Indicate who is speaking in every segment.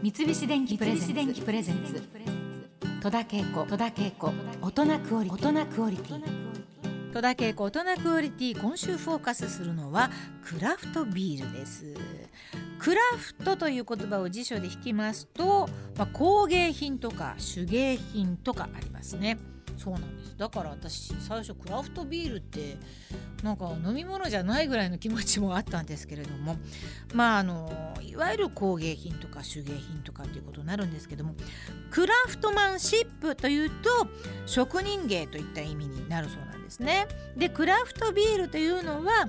Speaker 1: 三菱電機プレゼンツ。戸田恵子。戸田恵子。大人クオリティ。戸田恵子大人クオリティ。今週フォーカスするのはクラフトビールです。クラフトという言葉を辞書で引きますと、まあ、工芸品とか手芸品とかありますねそうなんですだから私最初クラフトビールってなんか飲み物じゃないぐらいの気持ちもあったんですけれどもまああのいわゆる工芸品とか手芸品とかっていうことになるんですけどもクラフトマンシップというと職人芸といった意味になるそうなんですね。でクラフトビールというのは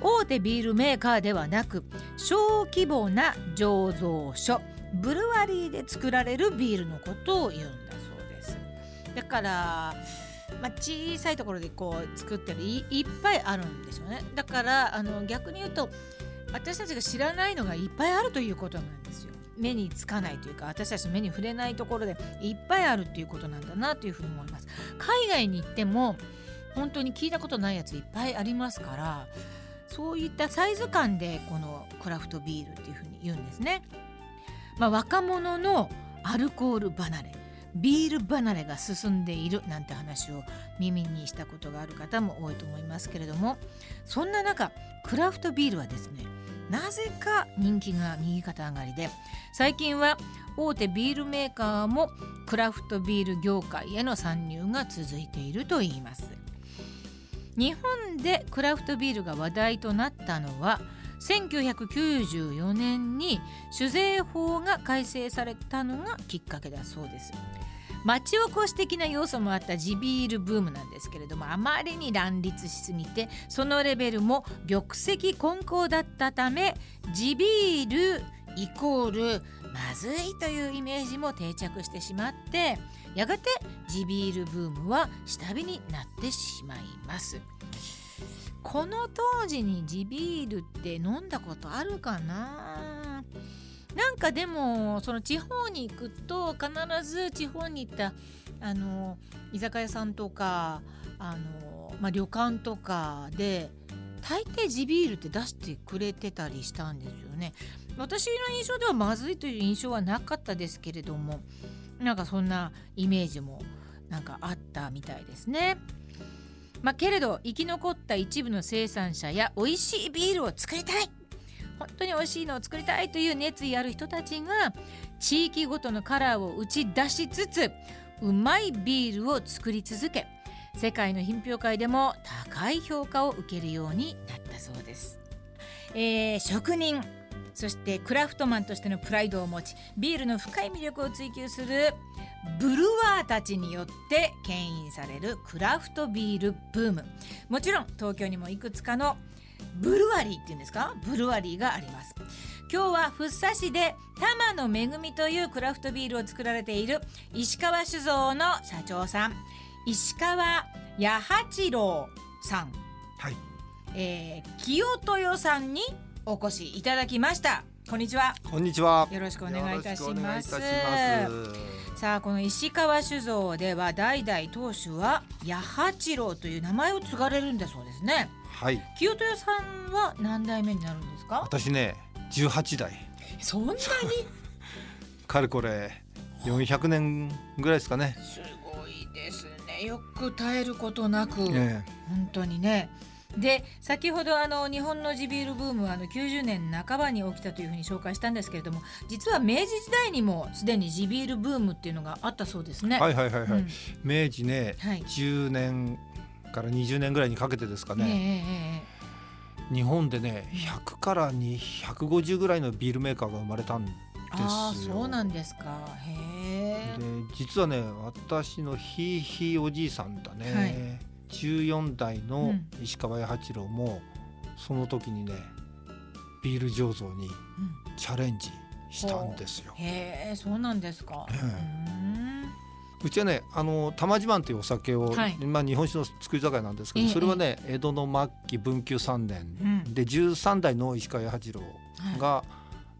Speaker 1: 大手ビールメーカーではなく小規模な醸造所ブルワリーで作られるビールのことを言うんですだからまあ、小さいところでこう作ってるいいっぱいあるんですよね。だからあの逆に言うと私たちが知らないのがいっぱいあるということなんですよ。目につかないというか私たちの目に触れないところでいっぱいあるっていうことなんだなというふうに思います。海外に行っても本当に聞いたことないやついっぱいありますからそういったサイズ感でこのクラフトビールっていうふうに言うんですね。まあ、若者のアルコール離れ。ビール離れが進んでいるなんて話を耳にしたことがある方も多いと思いますけれどもそんな中クラフトビールはですねなぜか人気が右肩上がりで最近は大手ビールメーカーもクラフトビール業界への参入が続いているといいます。日本でクラフトビールが話題となったのは1994年に酒税法が改正されたのがきっかけだそうです。町おこし的な要素もあった地ビールブームなんですけれどもあまりに乱立しすぎてそのレベルも玉石混交だったため地ビールイコールまずいというイメージも定着してしまってやがて地ビールブームは下火になってしまいます。この当時に地ビールって飲んだことあるかな？なんかでもその地方に行くと必ず地方に行ったあの居酒屋さんとかあの、まあ、旅館とかで大抵地ビールって出してくれてたりしたんですよね。私の印象ではまずいという印象はなかったですけれどもなんかそんなイメージもなんかあったみたいですね。まあ、けれど生き残った一部の生産者や美味しいビールを作りたい本当に美味しいのを作りたいという熱意ある人たちが地域ごとのカラーを打ち出しつつうまいビールを作り続け世界の品評会でも高い評価を受けるようになったそうです。えー、職人そしてクラフトマンとしてのプライドを持ちビールの深い魅力を追求するブルワーたちによって牽引されるクラフトビールブーム。もちろん東京にもいくつかのブルワリーっていうんですか？ブルワリーがあります。今日は福生市で玉の恵みというクラフトビールを作られている石川酒造の社長さん石川八八郎さん、
Speaker 2: はい。
Speaker 1: えー、清豊さんにお越しいただきました。こんにちは。
Speaker 2: こんにちは。
Speaker 1: よろしくお願いいたします。さあこの石川酒造では代々当主は八八郎という名前を継がれるんだそうですね。
Speaker 2: はい。
Speaker 1: 清豊さんは何代目になるんですか？
Speaker 2: 私ね十八代。
Speaker 1: そんなに？
Speaker 2: かれこれ四百年ぐらいですかね。
Speaker 1: すごいですね。よく耐えることなく、
Speaker 2: え。
Speaker 1: 本当にねで先ほどあの日本の地ビールブームはあの90年半ばに起きたというふうに紹介したんですけれども実は明治時代にもすでに地ビールブームっていうのがあったそうですね。
Speaker 2: はいはいはいはい、
Speaker 1: うん。
Speaker 2: 明治ね、
Speaker 1: はい。
Speaker 2: 10年から20年ぐらいにかけてですかね、
Speaker 1: ね
Speaker 2: 日本でね100から250ぐらいのビールメーカーが生まれたんで
Speaker 1: ええええああ
Speaker 2: すよ
Speaker 1: そうなんですか。へえ。
Speaker 2: で実はね私のひいひいおじいさんだね、
Speaker 1: はい
Speaker 2: 14代の
Speaker 1: うん。
Speaker 2: 石川八八郎もその時にねビール醸造にチャレンジしたんですよ。
Speaker 1: へえそうなんですか。
Speaker 2: え
Speaker 1: う
Speaker 2: ちはねあの玉自慢というお酒を、
Speaker 1: はい。
Speaker 2: まあ、日本酒の作り酒屋なんですけど、
Speaker 1: ええ
Speaker 2: それはね江戸の末期文久3年、
Speaker 1: うん。
Speaker 2: で13代の石川八郎
Speaker 1: はい。
Speaker 2: が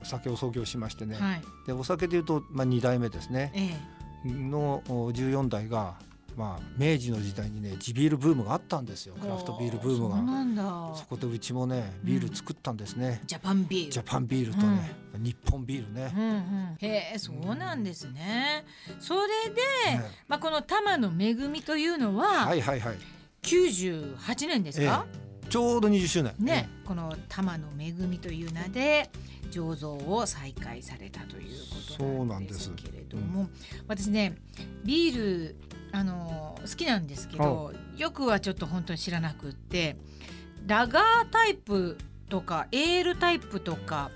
Speaker 2: 酒を創業しましてね、
Speaker 1: はい。
Speaker 2: でお酒でいうと、まあ、2代目ですね。
Speaker 1: ええ。
Speaker 2: のお14代がまあ明治の時代にね地ビールブームがあったんですよ。クラフトビールブームが。
Speaker 1: そうなんだ。
Speaker 2: そこでうちもねビール作ったんですね、
Speaker 1: ジャパンビール。
Speaker 2: ジャパンビールとね、日本ビールね。
Speaker 1: うんうん、へえそうなんですね。それで、
Speaker 2: ね。
Speaker 1: まあ、この玉の恵みというのは
Speaker 2: はいはいはい。
Speaker 1: 98年ですか、
Speaker 2: ちょうど20周年。
Speaker 1: ね、この玉の恵みという名で醸造を再開されたということなんですけれども、私ねビールあの好きなんですけどよくはちょっと本当に知らなくってラガータイプとかエールタイプとか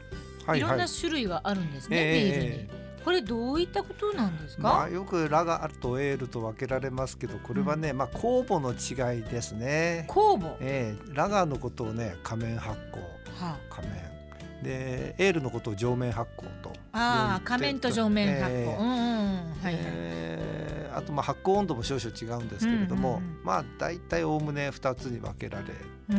Speaker 2: はいいはい。
Speaker 1: ろんな種類があるんですね、
Speaker 2: ええ
Speaker 1: ビールに。
Speaker 2: え
Speaker 1: これどういったことなんですか、
Speaker 2: まあよくラガーとエールと分けられますけどこれはね、まあ酵母の違いですね。
Speaker 1: 酵母、
Speaker 2: ええラガーのことをね仮面発酵
Speaker 1: は
Speaker 2: 仮面。でエールのことを上面発酵と
Speaker 1: あ、あ仮面と上面発酵、
Speaker 2: ええ。
Speaker 1: うんうんうん。はいはい、
Speaker 2: えーあとまあ発酵温度も少々違うんですけれども、
Speaker 1: うんうんうん。
Speaker 2: まあ大体おおむね2つに分けられて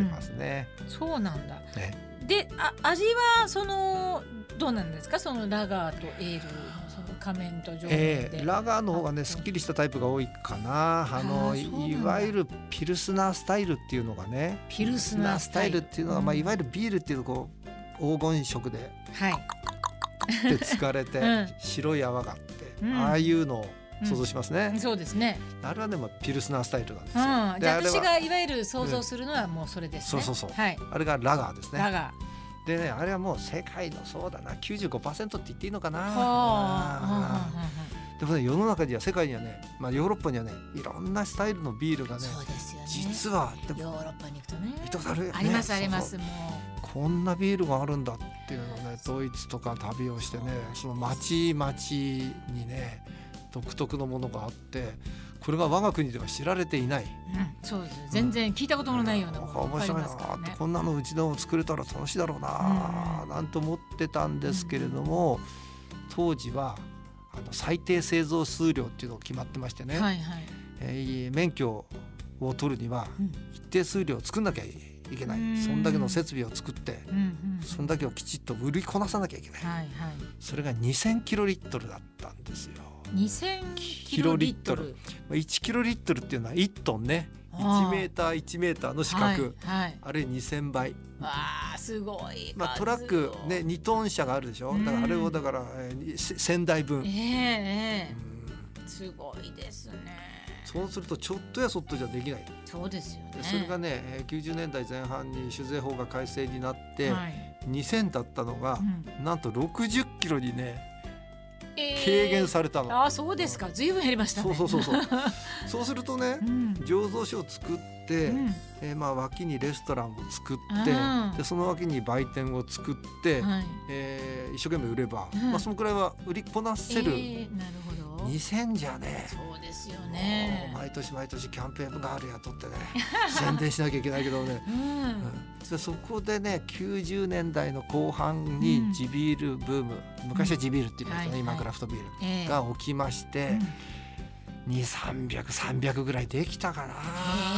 Speaker 2: ますね。
Speaker 1: そうなんだ。
Speaker 2: ね
Speaker 1: であ味はそのどうなんですか？そのラガーとエールのその仮面と上
Speaker 2: えーラガーの方がね
Speaker 1: あ
Speaker 2: すっきりしたタイプが多いかな。あのいわゆるピルスナースタイルっていうのがね
Speaker 1: ピルスナースタイル。
Speaker 2: っていうのは、まあ、
Speaker 1: うん。
Speaker 2: いわゆるビールっていうこう黄金色で
Speaker 1: はい。
Speaker 2: で疲れて、
Speaker 1: うん。
Speaker 2: 白い泡があって、
Speaker 1: うん。
Speaker 2: ああいうのを想像しますね、
Speaker 1: そうですね、
Speaker 2: あれはね、まあ、ピルスナースタイルなんです
Speaker 1: うん、
Speaker 2: よ、
Speaker 1: じゃあ
Speaker 2: であれは
Speaker 1: 私がいわゆる想像するのはもうそれですね、
Speaker 2: そうそうそう。
Speaker 1: はい。
Speaker 2: あれがラガーですね。
Speaker 1: ラガ
Speaker 2: でねあれはもう世界のそうだな。95%って言っていいのかな。あ。
Speaker 1: あ
Speaker 2: ーでもね世の中には世界にはね、まあ、ヨーロッパにはねいろんなスタイルのビールがね
Speaker 1: そうですよね。
Speaker 2: 実はでも
Speaker 1: ヨーロッパに行くとね。
Speaker 2: 見たことあね。
Speaker 1: ありますあります。
Speaker 2: そう
Speaker 1: も
Speaker 2: こんなビールがあるんだっていうのをねドイツとか旅をしてねその町々にね独特のものがあってこれが我が国では知られていない。
Speaker 1: う、うん、そうです。全然聞いたことのないようなものが
Speaker 2: 面白いな
Speaker 1: ますからね。
Speaker 2: ってこんなのうちでも作れたら楽しいだろうな。
Speaker 1: うん。
Speaker 2: なんて思ってたんですけれども当時はあの最低製造数量っていうのが決まってましてね、
Speaker 1: はいはい、
Speaker 2: えー免許を取るには
Speaker 1: うん。
Speaker 2: 一定数量作んなきゃいけない。
Speaker 1: うん。
Speaker 2: そんだけの設備を作って
Speaker 1: うんうん、
Speaker 2: そんだけをきちっと売りこなさなきゃいけない。
Speaker 1: はいはい。
Speaker 2: それが2000キロリットルだったんですよ
Speaker 1: 2000キロリットル。
Speaker 2: まあ1キロリットルっていうのは1トンね。
Speaker 1: あー。
Speaker 2: 1メーター1メーターの四角、
Speaker 1: はいはい、
Speaker 2: あれ2000倍
Speaker 1: わあすごい。
Speaker 2: まあ、トラックね2トン車があるでしょ。だからあれをだから、えー、1000台分、
Speaker 1: えええ
Speaker 2: うん。
Speaker 1: えすごいですね。
Speaker 2: そうするとちょっとやそっとじゃできない。
Speaker 1: そうですよね。
Speaker 2: でそれがねえー90年代前半に酒税法が改正になって、
Speaker 1: はい。
Speaker 2: 2000だったのが
Speaker 1: う、ん。
Speaker 2: なんと60キロにね
Speaker 1: ええ
Speaker 2: 軽減されたの、
Speaker 1: ああそうですか。ずいぶん減りましたね。
Speaker 2: そうそうそうそう。そうするとね
Speaker 1: うん。
Speaker 2: 醸造所を作って、
Speaker 1: うん。
Speaker 2: えーまあ、脇にレストランを作って
Speaker 1: あー
Speaker 2: でその脇に売店を作って、
Speaker 1: はい。
Speaker 2: えー一生懸命売れば、
Speaker 1: うん。
Speaker 2: まあ、そのくらいは売りこなせる、
Speaker 1: ええなる
Speaker 2: 2000じゃね
Speaker 1: そうですよ
Speaker 2: も
Speaker 1: ね
Speaker 2: う毎年毎年キャンペーンガール雇ってね 宣伝しなきゃいけないけどね、
Speaker 1: うん。
Speaker 2: うん。でそこでね90年代の後半
Speaker 1: うん。
Speaker 2: に地ビールブーム、昔は地ビールって言いましたね、今クラフトビール。
Speaker 1: ええ。
Speaker 2: が起きまして、
Speaker 1: うん。
Speaker 2: 2300300ぐらいできたかな。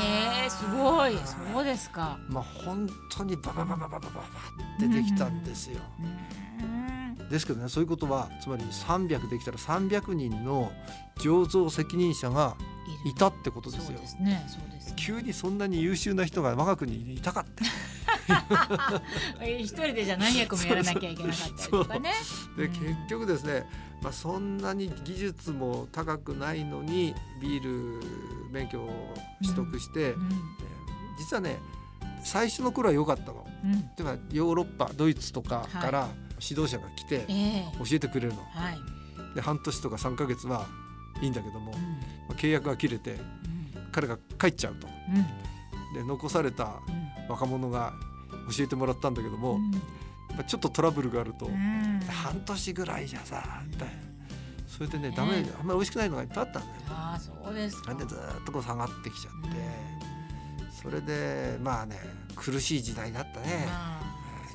Speaker 1: へえすごい。そうですか。
Speaker 2: まあ本当にババババババババってできたんですよ。
Speaker 1: うん
Speaker 2: ですけどねそういうことはつまり300できたら300人の醸造責任者が
Speaker 1: る。
Speaker 2: いたってことですよ。
Speaker 1: そうで。すねそうですね。
Speaker 2: 急にそんなに優秀な人が我が国にいたかって。
Speaker 1: え 一人でじゃあ何役もやらなきゃいけなかったりとかね。
Speaker 2: で
Speaker 1: うん。
Speaker 2: 結局ですね、まあ、そんなに技術も高くないのにビール免許を取得して、
Speaker 1: うん
Speaker 2: えー実はね最初の頃は良かったの。
Speaker 1: うん。
Speaker 2: ではヨーロッパドイツとかから指導者が来て
Speaker 1: ええ。
Speaker 2: 教えてくれるの。
Speaker 1: はい。
Speaker 2: で半年とか3ヶ月はいいんだけども、
Speaker 1: うん。
Speaker 2: まあ契約が切れて
Speaker 1: うん。
Speaker 2: 彼が帰っちゃうと。
Speaker 1: うん。
Speaker 2: で残された若者が教えてもらったんだけども、
Speaker 1: うん。
Speaker 2: ちょっとトラブルがあると、
Speaker 1: うん。
Speaker 2: 半年ぐらいじゃさみたいな。それでね
Speaker 1: ね。
Speaker 2: ダメあんまり美味しくないのがいっぱいあったんだよ。
Speaker 1: ああそうですか。
Speaker 2: でずーっとこう下がってきちゃって、それでまあね苦しい時代になったね、
Speaker 1: まあ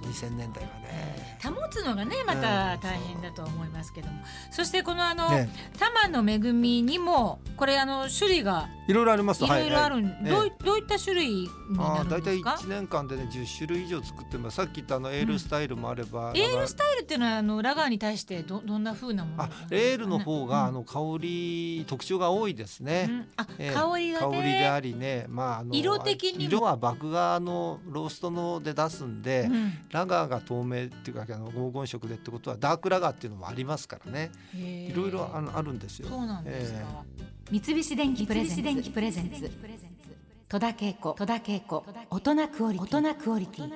Speaker 2: 2000年代はね。
Speaker 1: 保つのがねまた大変だと思いますけども、そしてこのあの、
Speaker 2: ね。
Speaker 1: 玉の恵みにもこれあの種類が
Speaker 2: いろいろあります。
Speaker 1: いろいろあるん、
Speaker 2: はいはい
Speaker 1: どういどういった種類にな
Speaker 2: あー大体
Speaker 1: るんですか
Speaker 2: ？1年間でね10種類以上作ってます。さっき言ったあのエールスタイルもあれば、
Speaker 1: エールスタイルっていうのはあの裏側に対してどどんな風なものな
Speaker 2: あ
Speaker 1: んですかね？
Speaker 2: エールの方が、
Speaker 1: うん。
Speaker 2: あの香り特徴が多いですね、
Speaker 1: うん。あ、
Speaker 2: ええ。
Speaker 1: 香りが
Speaker 2: 香りであ
Speaker 1: ね
Speaker 2: りね、まあ、あの
Speaker 1: 色的にも。
Speaker 2: 色は麦芽のローストので出すんで、
Speaker 1: うん
Speaker 2: ラガーが透明っていうかあの黄金色でってことはダークラガーっていうのもありますからね。いろいろあのあるんですよ。
Speaker 1: そうなんですか、
Speaker 2: え
Speaker 1: 三菱電機プレゼンツ。戸田恵子。戸田恵子。大人クオリティ。大人クオリティ